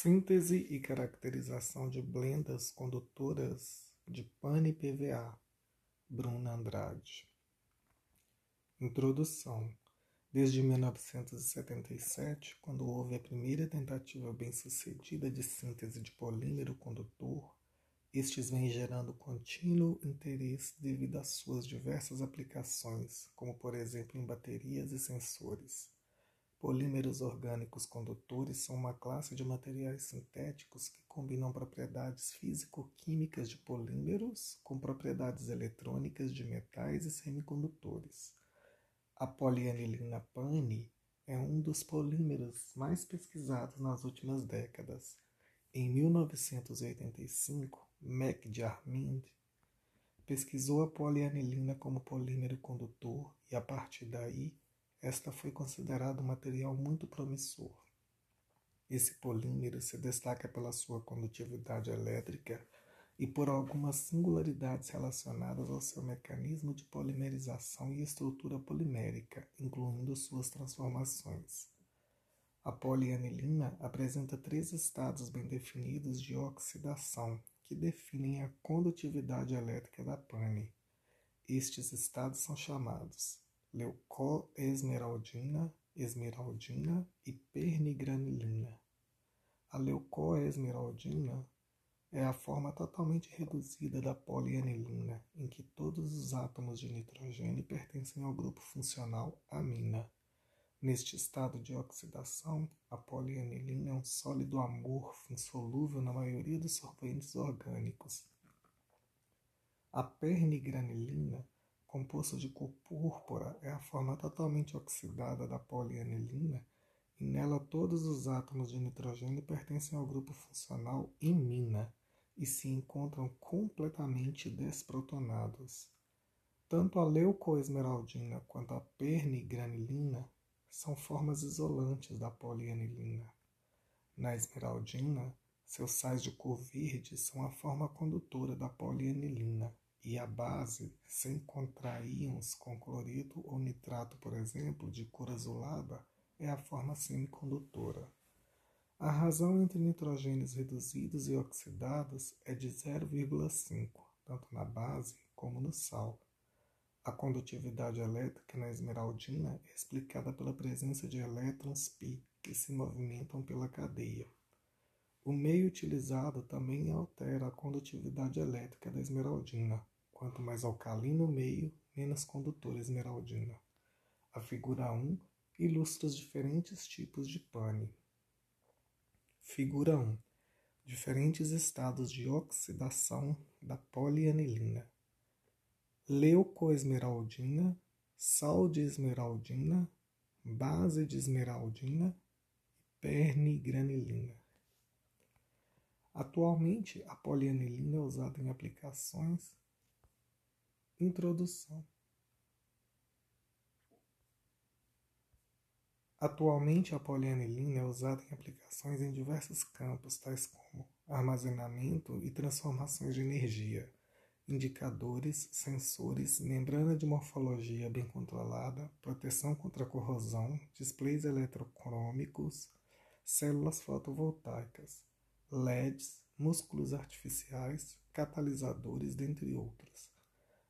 Síntese e caracterização de blendas condutoras de pane PVA. Bruna Andrade. Introdução. Desde 1977, quando houve a primeira tentativa bem-sucedida de síntese de polímero condutor, estes vêm gerando contínuo interesse devido às suas diversas aplicações, como por exemplo em baterias e sensores. Polímeros orgânicos condutores são uma classe de materiais sintéticos que combinam propriedades físico-químicas de polímeros com propriedades eletrônicas de metais e semicondutores. A polianilina PANI é um dos polímeros mais pesquisados nas últimas décadas. Em 1985, McDiarmid pesquisou a polianilina como polímero condutor e, a partir daí, esta foi considerada um material muito promissor. Esse polímero se destaca pela sua condutividade elétrica e por algumas singularidades relacionadas ao seu mecanismo de polimerização e estrutura polimérica, incluindo suas transformações. A polianilina apresenta três estados bem definidos de oxidação, que definem a condutividade elétrica da pane. Estes estados são chamados leucoesmeraldina, esmeraldina e pernigranilina. A leucoesmeraldina é a forma totalmente reduzida da polianilina, em que todos os átomos de nitrogênio pertencem ao grupo funcional amina. Neste estado de oxidação, a polianilina é um sólido amorfo insolúvel na maioria dos solventes orgânicos. A pernigranilina composto de cor púrpura, é a forma totalmente oxidada da polianilina e nela todos os átomos de nitrogênio pertencem ao grupo funcional imina e se encontram completamente desprotonados. Tanto a leucoesmeraldina quanto a pernigranilina são formas isolantes da polianilina. Na esmeraldina, seus sais de cor verde são a forma condutora da polianilina e a base, sem encontrar íons com cloreto ou nitrato, por exemplo, de cor azulada, é a forma semicondutora. A razão entre nitrogênios reduzidos e oxidados é de 0,5, tanto na base como no sal. A condutividade elétrica na esmeraldina é explicada pela presença de elétrons π que se movimentam pela cadeia. O meio utilizado também altera a condutividade elétrica da esmeraldina. Quanto mais alcalino o meio, menos condutor esmeraldina. A figura 1 ilustra os diferentes tipos de pane. Figura 1. Diferentes estados de oxidação da polianilina. Leucoesmeraldina, sal de esmeraldina, base de esmeraldina e pernigranilina. Atualmente, a polianilina é usada em aplicações. Introdução. Atualmente, a polianilina é usada em aplicações em diversos campos, tais como armazenamento e transformações de energia, indicadores, sensores, membrana de morfologia bem controlada, proteção contra corrosão, displays eletrocrômicos, células fotovoltaicas. LEDs, músculos artificiais, catalisadores, dentre outros.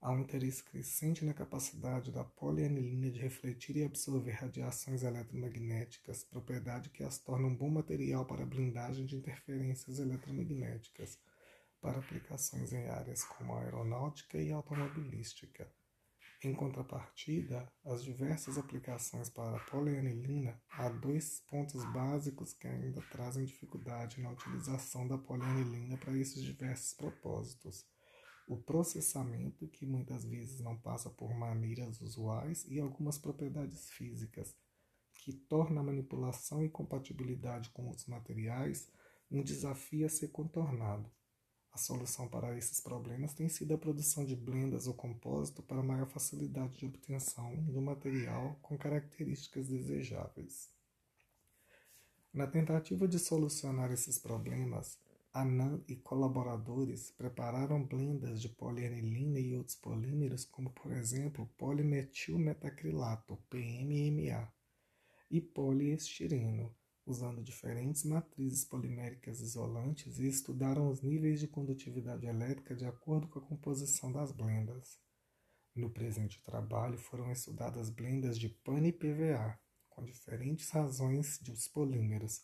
Há um interesse crescente na capacidade da polianilina de refletir e absorver radiações eletromagnéticas, propriedade que as torna um bom material para blindagem de interferências eletromagnéticas, para aplicações em áreas como aeronáutica e automobilística. Em contrapartida, as diversas aplicações para a polianilina, há dois pontos básicos que ainda trazem dificuldade na utilização da polianilina para esses diversos propósitos. O processamento, que muitas vezes não passa por maneiras usuais, e algumas propriedades físicas, que torna a manipulação e compatibilidade com os materiais um desafio a ser contornado. A solução para esses problemas tem sido a produção de blendas ou compósito para maior facilidade de obtenção do material com características desejáveis. Na tentativa de solucionar esses problemas, Anand e colaboradores prepararam blendas de polianilina e outros polímeros, como por exemplo polimetilmetacrilato, PMMA, e poliestireno, usando diferentes matrizes poliméricas isolantes e estudaram os níveis de condutividade elétrica de acordo com a composição das blendas. No presente trabalho foram estudadas blendas de PAN e PVA, com diferentes razões dos polímeros,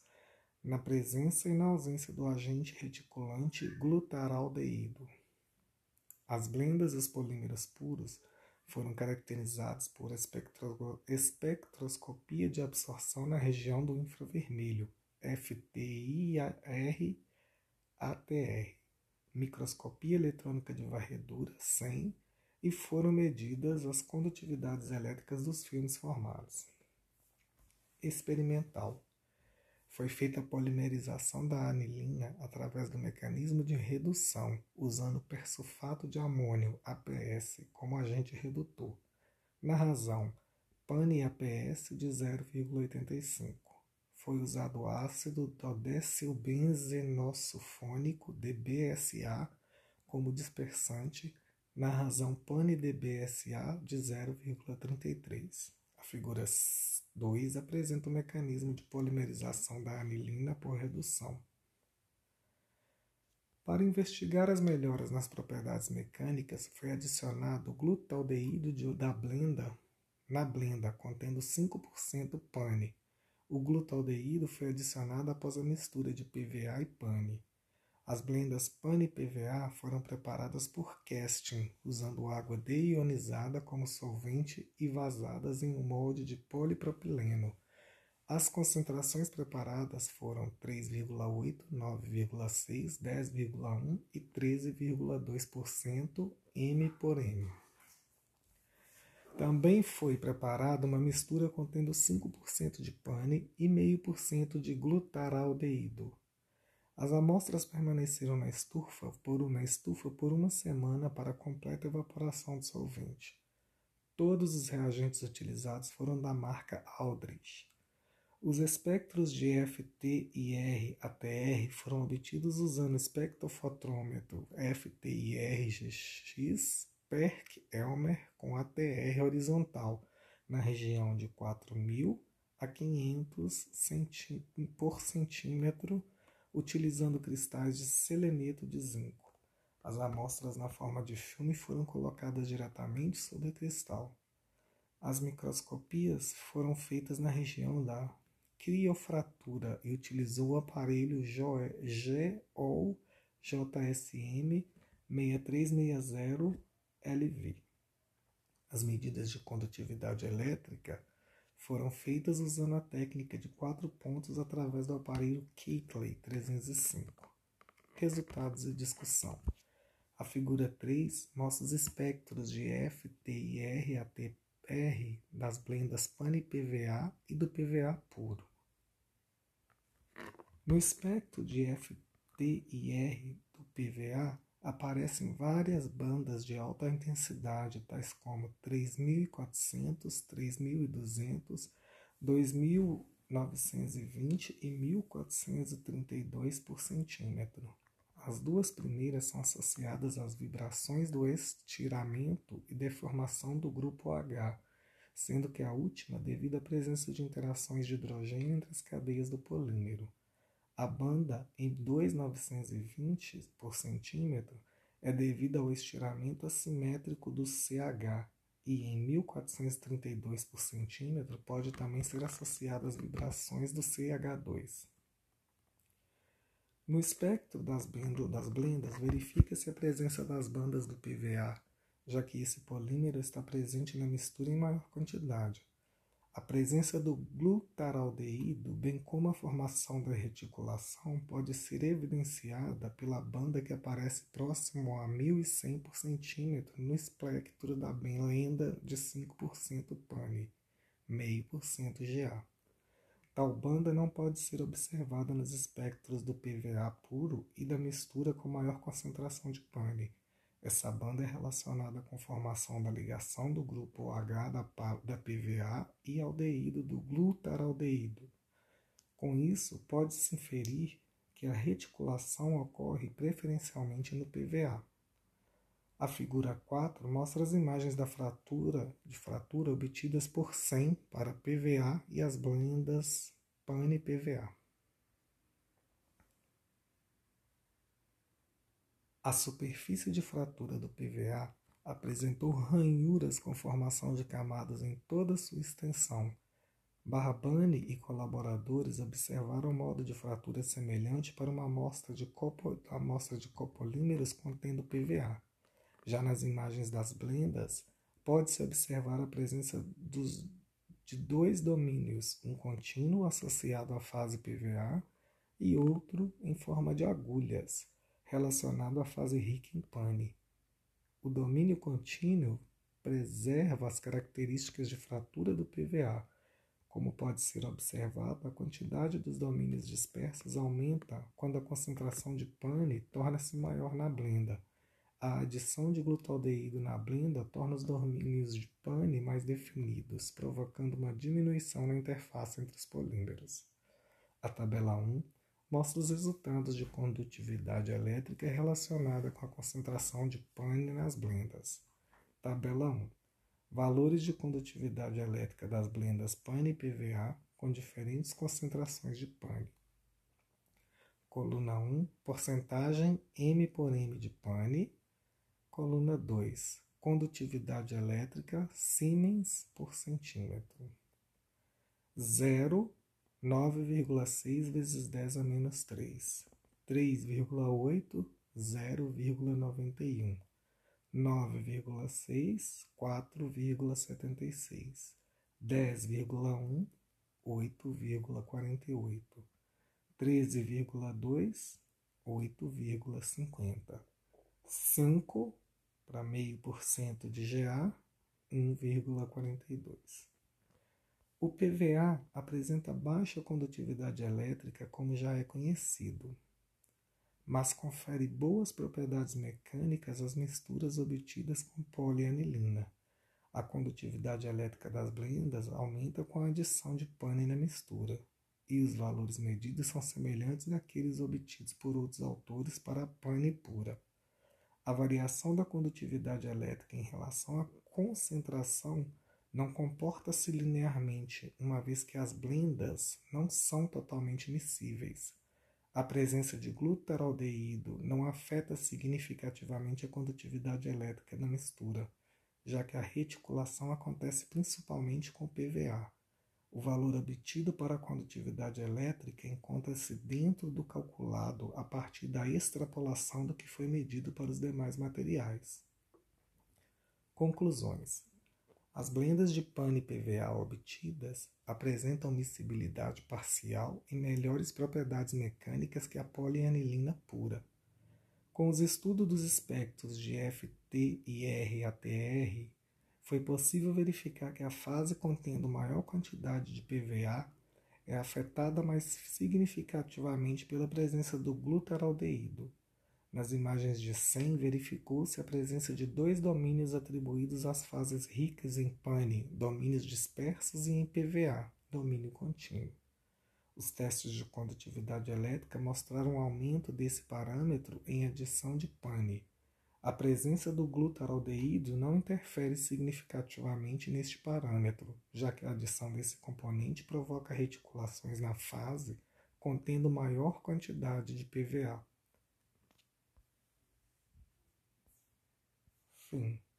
na presença e na ausência do agente reticulante glutaraldeído. As blendas e os polímeros puros foram caracterizados por espectroscopia de absorção na região do infravermelho, FTIR-ATR, microscopia eletrônica de varredura, SEM, e foram medidas as condutividades elétricas dos filmes formados. Experimental. Foi feita a polimerização da anilina através do mecanismo de redução, usando persulfato de amônio, APS, como agente redutor. Na razão, PAN APS de 0,85. Foi usado ácido dodecilbenzenossulfônico, DBSA, como dispersante, na razão PAN-DBSA de 0,33. A figura 2 apresenta o mecanismo de polimerização da anilina por redução. Para investigar as melhoras nas propriedades mecânicas, foi adicionado glutaldeído da blenda na blenda, contendo 5% pane. O glutaldeído foi adicionado após a mistura de PVA e pane. As blendas PAN e PVA foram preparadas por casting, usando água deionizada como solvente e vazadas em um molde de polipropileno. As concentrações preparadas foram 3,8, 9,6, 10,1 e 13,2% M por M. Também foi preparada uma mistura contendo 5% de pane e 0,5% de glutaraldeído. As amostras permaneceram na estufa por, na estufa por uma semana para completa evaporação do solvente. Todos os reagentes utilizados foram da marca Aldrich. Os espectros de FTIR-ATR foram obtidos usando espectrofotrômetro FTIR-GX PERC-Elmer com ATR horizontal na região de 4.000 a 500 por centímetro utilizando cristais de seleneto de zinco. As amostras na forma de filme foram colocadas diretamente sobre o cristal. As microscopias foram feitas na região da criofratura e utilizou o aparelho GOL JSM 6360 LV. As medidas de condutividade elétrica foram feitas usando a técnica de quatro pontos através do aparelho Keithley 305. Resultados e discussão. A figura 3 mostra os espectros de FTIR a TR das blendas PAN e e do PVA puro. No espectro de FTIR do PVA, aparecem várias bandas de alta intensidade, tais como 3.400, 3.200, 2.920 e 1.432 por centímetro. As duas primeiras são associadas às vibrações do estiramento e deformação do grupo H, sendo que a última devido à presença de interações de hidrogênio entre as cadeias do polímero. A banda em 2,920 por centímetro é devida ao estiramento assimétrico do CH e em 1432 por centímetro pode também ser associada às vibrações do CH2. No espectro das, das blendas, verifica-se a presença das bandas do PVA, já que esse polímero está presente na mistura em maior quantidade. A presença do glutaraldeído, bem como a formação da reticulação, pode ser evidenciada pela banda que aparece próximo a 1100 por centímetro no espectro da blenda de 5% PANI, 0,5% GA. Tal banda não pode ser observada nos espectros do PVA puro e da mistura com maior concentração de PANI, essa banda é relacionada com a formação da ligação do grupo H da, da PVA e aldeído do glutaraldeído. Com isso, pode-se inferir que a reticulação ocorre preferencialmente no PVA. A figura 4 mostra as imagens da fratura de fratura obtidas por 100 para PVA e as blendas PAN-PVA. A superfície de fratura do PVA apresentou ranhuras com formação de camadas em toda sua extensão. Barbani e colaboradores observaram modo de fratura semelhante para uma amostra de, copo, amostra de copolímeros contendo PVA. Já nas imagens das blendas, pode-se observar a presença dos, de dois domínios, um contínuo associado à fase PVA e outro em forma de agulhas, relacionado à fase rica em pane. O domínio contínuo preserva as características de fratura do PVA. Como pode ser observado, a quantidade dos domínios dispersos aumenta quando a concentração de pane torna-se maior na blenda. A adição de glutaldeído na blenda torna os domínios de pane mais definidos, provocando uma diminuição na interface entre os polímeros. A tabela 1 mostra os resultados de condutividade elétrica relacionada com a concentração de pane nas blendas. Tabela 1. Valores de condutividade elétrica das blendas pane e PVA com diferentes concentrações de pane. Coluna 1, porcentagem M por M de pane. Coluna 2, condutividade elétrica Siemens por centímetro. 0 9,6 vezes 10 a menos 3, 3,8, 0,91, 9,6, 4,76, 10,1, 8,48, 13,2, 8,50, 5 para meio por cento de GA, 1,42. O PVA apresenta baixa condutividade elétrica, como já é conhecido, mas confere boas propriedades mecânicas às misturas obtidas com polianilina. A condutividade elétrica das blendas aumenta com a adição de pane na mistura, e os valores medidos são semelhantes daqueles obtidos por outros autores para a pane pura. A variação da condutividade elétrica em relação à concentração não comporta-se linearmente, uma vez que as blendas não são totalmente miscíveis. A presença de glutaraldeído não afeta significativamente a condutividade elétrica da mistura, já que a reticulação acontece principalmente com PVA. O valor obtido para a condutividade elétrica encontra-se dentro do calculado a partir da extrapolação do que foi medido para os demais materiais. Conclusões. As blendas de pane PVA obtidas apresentam miscibilidade parcial e melhores propriedades mecânicas que a polianilina pura. Com os estudos dos espectros de FT e RATR, foi possível verificar que a fase contendo maior quantidade de PVA é afetada mais significativamente pela presença do glutaraldeído, nas imagens de 100, verificou-se a presença de dois domínios atribuídos às fases ricas em pane, domínios dispersos, e em PVA, domínio contínuo. Os testes de condutividade elétrica mostraram um aumento desse parâmetro em adição de pane. A presença do glutaraldeído não interfere significativamente neste parâmetro, já que a adição desse componente provoca reticulações na fase contendo maior quantidade de PVA. mm.